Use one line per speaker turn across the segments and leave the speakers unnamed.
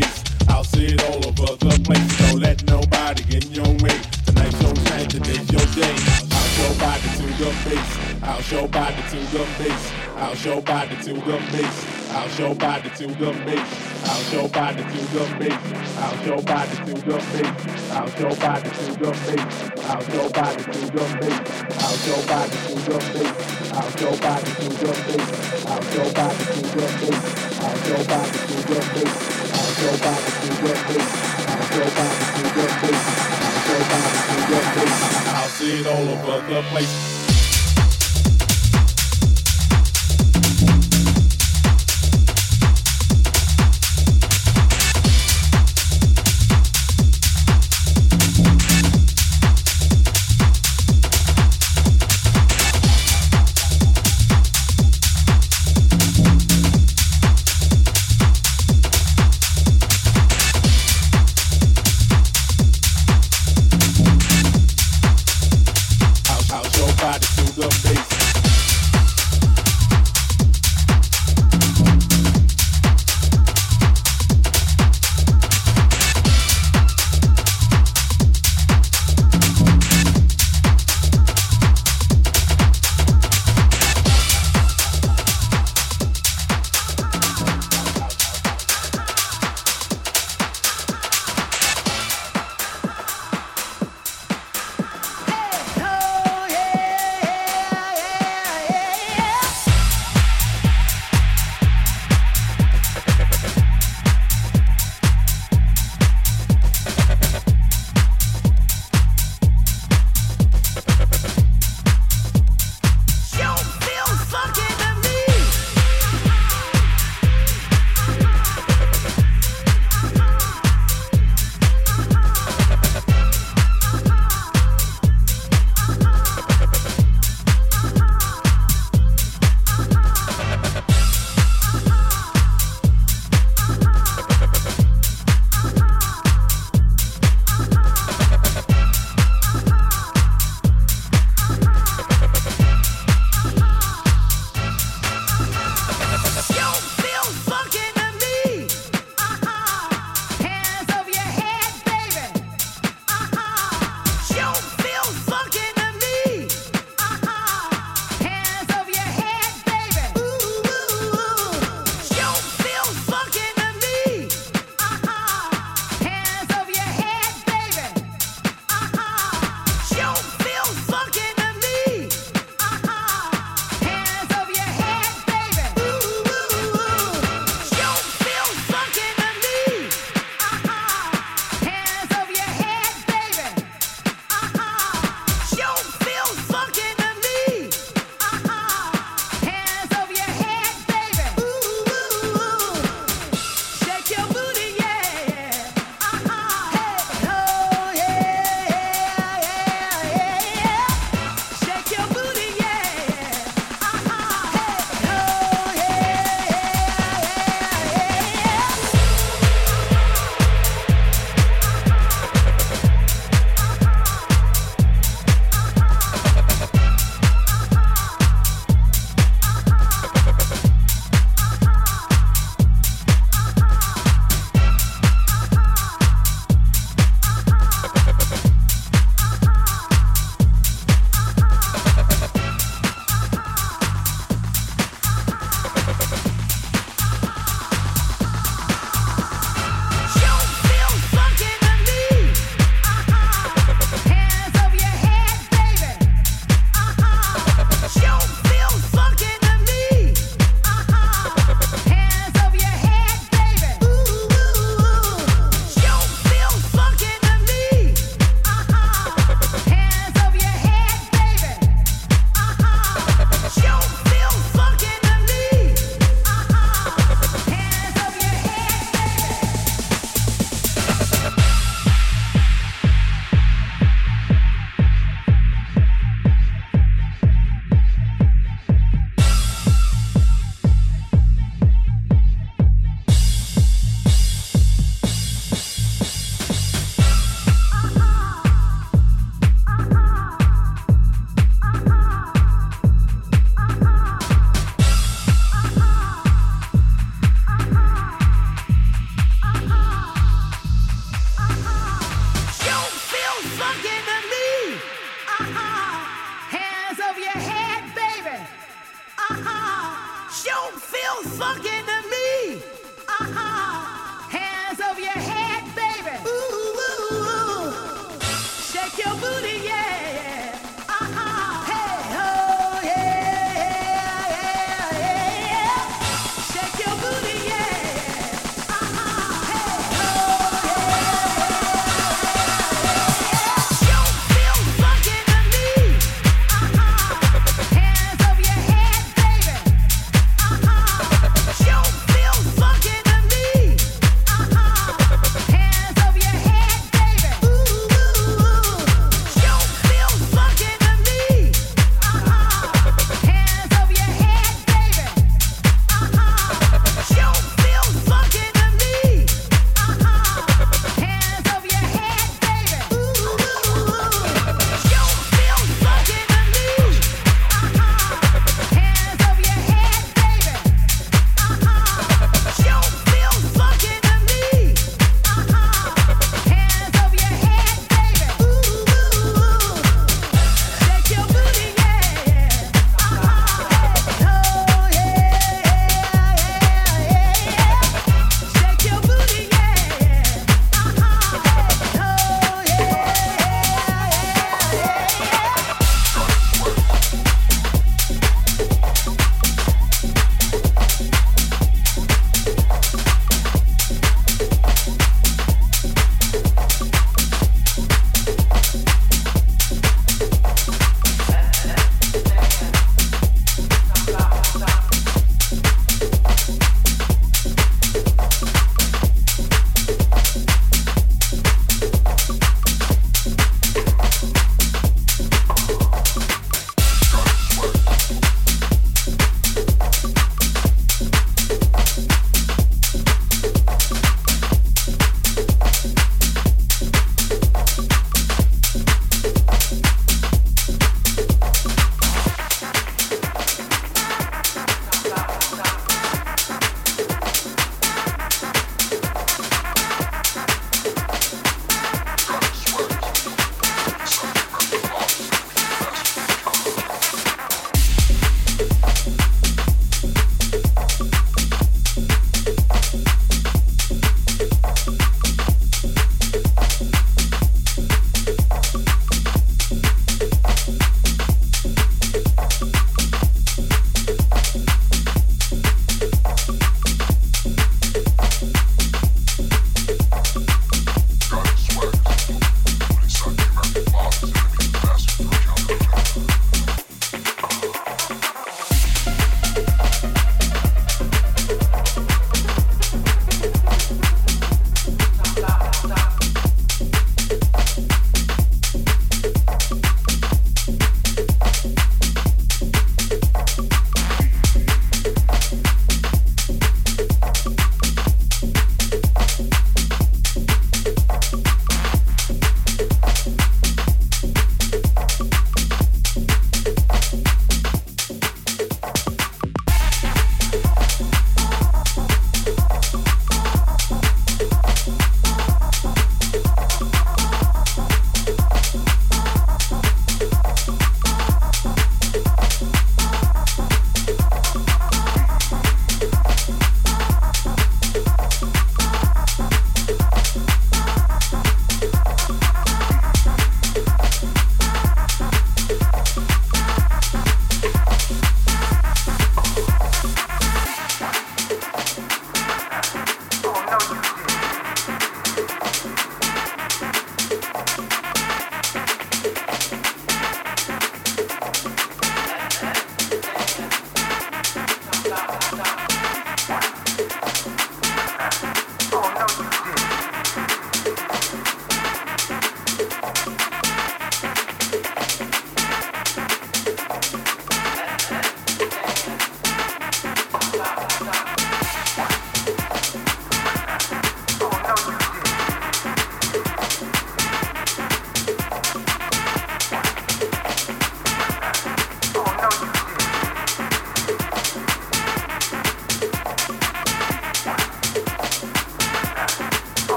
dates.
I'll
see it all over
the place. Don't let nobody get in your way. Tonight's your night, today's your day. I'll show body to the face. I'll show body to the face. I'll show body to the face. I'll show body to the face. I'll show body to the face. I'll show body to the face. I'll show body to the face. I'll show body to the face. I'll show body to the face. I'll show body to the face. I'll show body to the face. I'll show body to the face. I'll see it all over the place.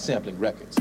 Sampling records.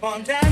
Keep on dancing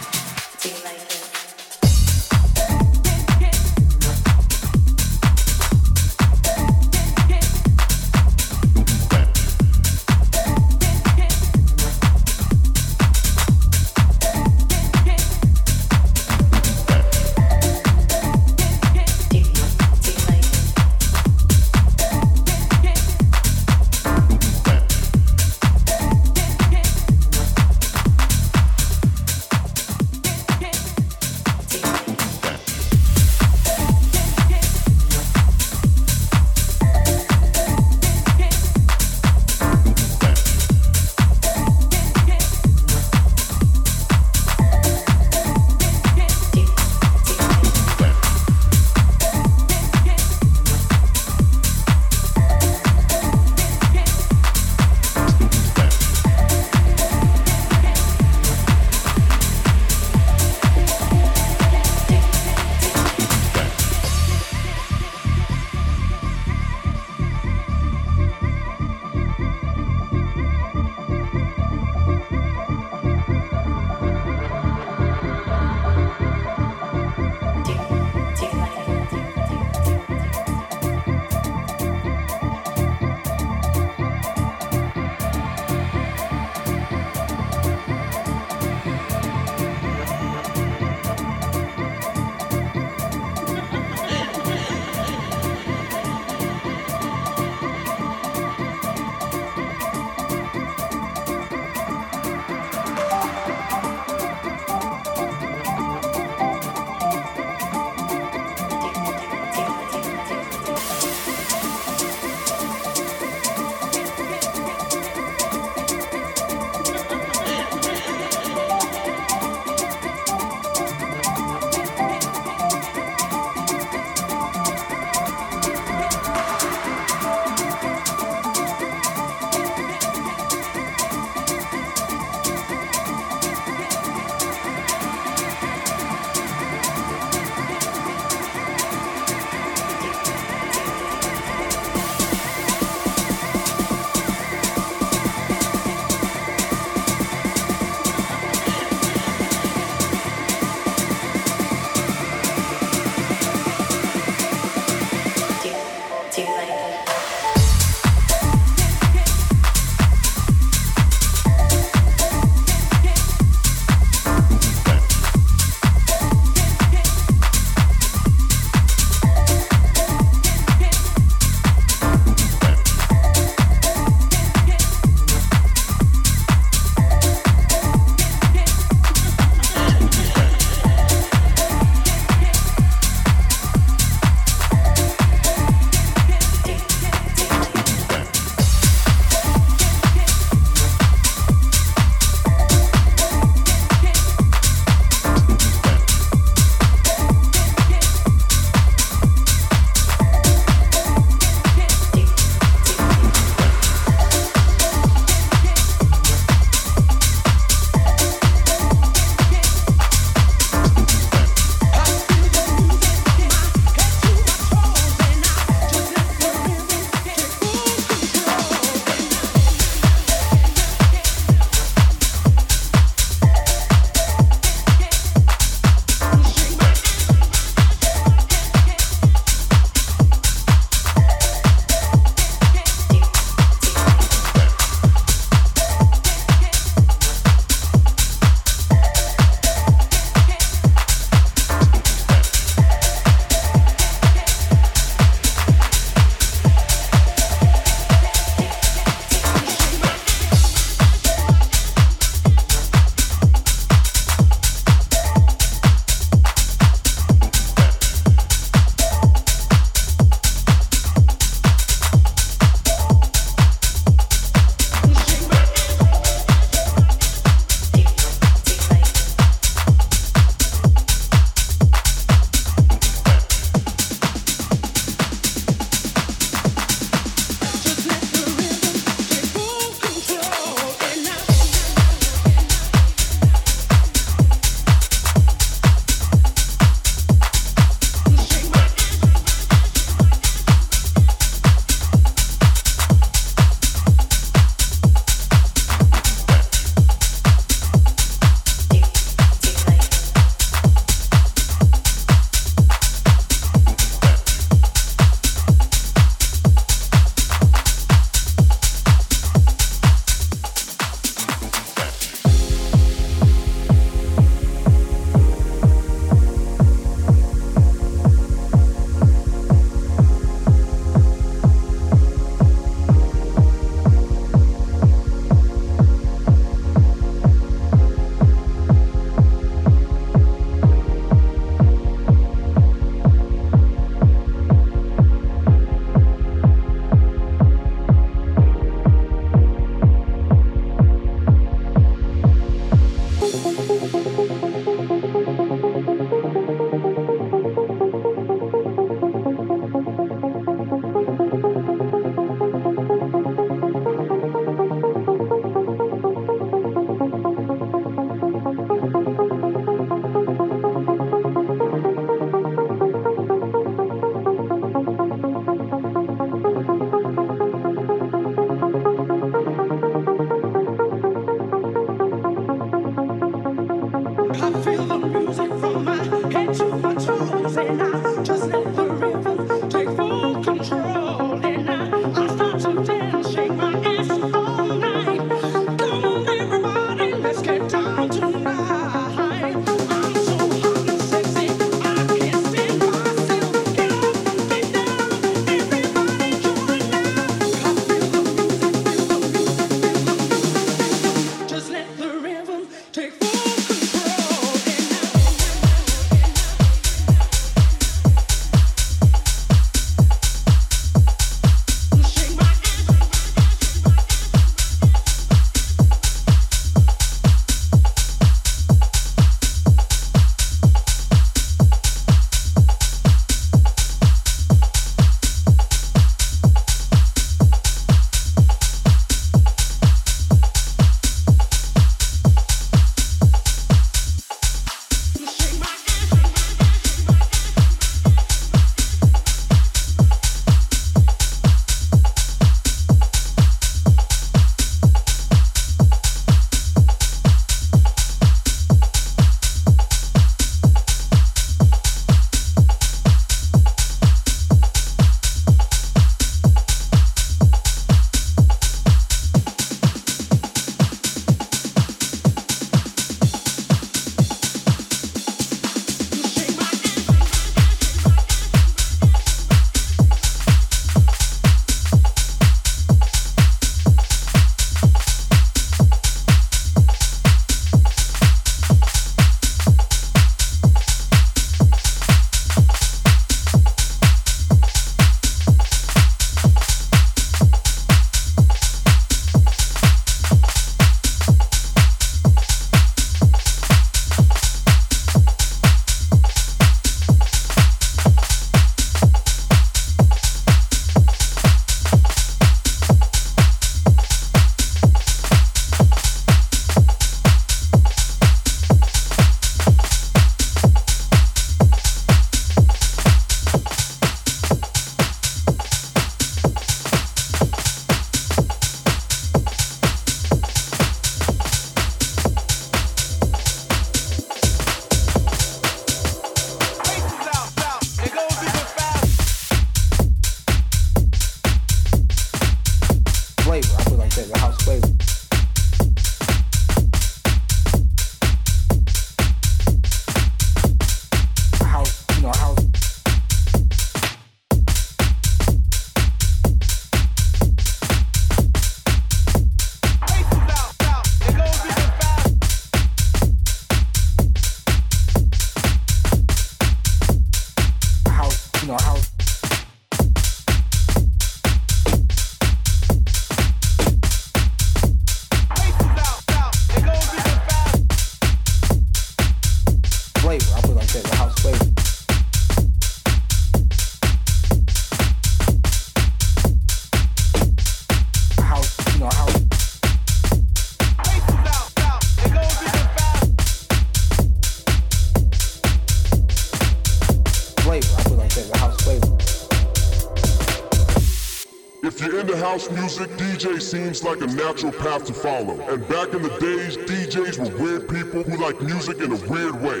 DJ seems like a natural path to follow. And back in the days, DJs were weird people who liked music in a weird way.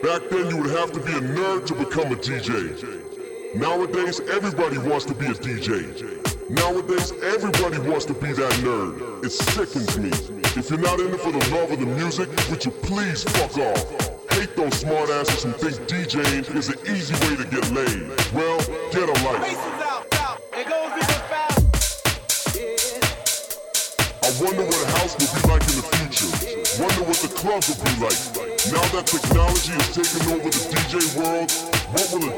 Back then, you would have to be a nerd to become a DJ. Nowadays, everybody wants to be a DJ. Nowadays, everybody wants to be that nerd. It sickens me. If you're not in it for the love of the music, would you please fuck off? Hate those smartasses who think DJing is an easy way to get laid. Well, get a life. Like. Now that technology is taking over the DJ world, what will it